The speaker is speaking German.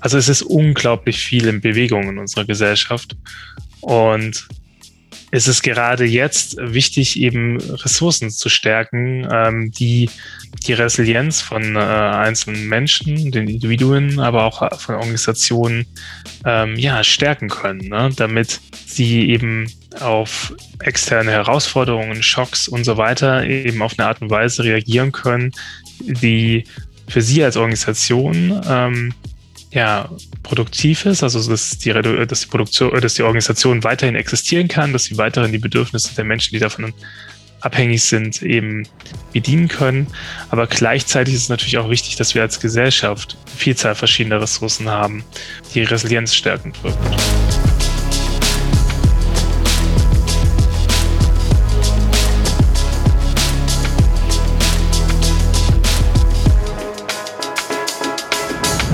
Also es ist unglaublich viel in Bewegung in unserer Gesellschaft. Und es ist gerade jetzt wichtig, eben Ressourcen zu stärken, ähm, die die Resilienz von äh, einzelnen Menschen, den Individuen, aber auch von Organisationen ähm, ja, stärken können, ne? damit sie eben auf externe Herausforderungen, Schocks und so weiter eben auf eine Art und Weise reagieren können, die für sie als Organisation ähm, ja, produktiv ist, also dass die, dass die Produktion, dass die Organisation weiterhin existieren kann, dass sie weiterhin die Bedürfnisse der Menschen, die davon abhängig sind, eben bedienen können. Aber gleichzeitig ist es natürlich auch wichtig, dass wir als Gesellschaft Vielzahl verschiedener Ressourcen haben, die Resilienz stärkend wirken.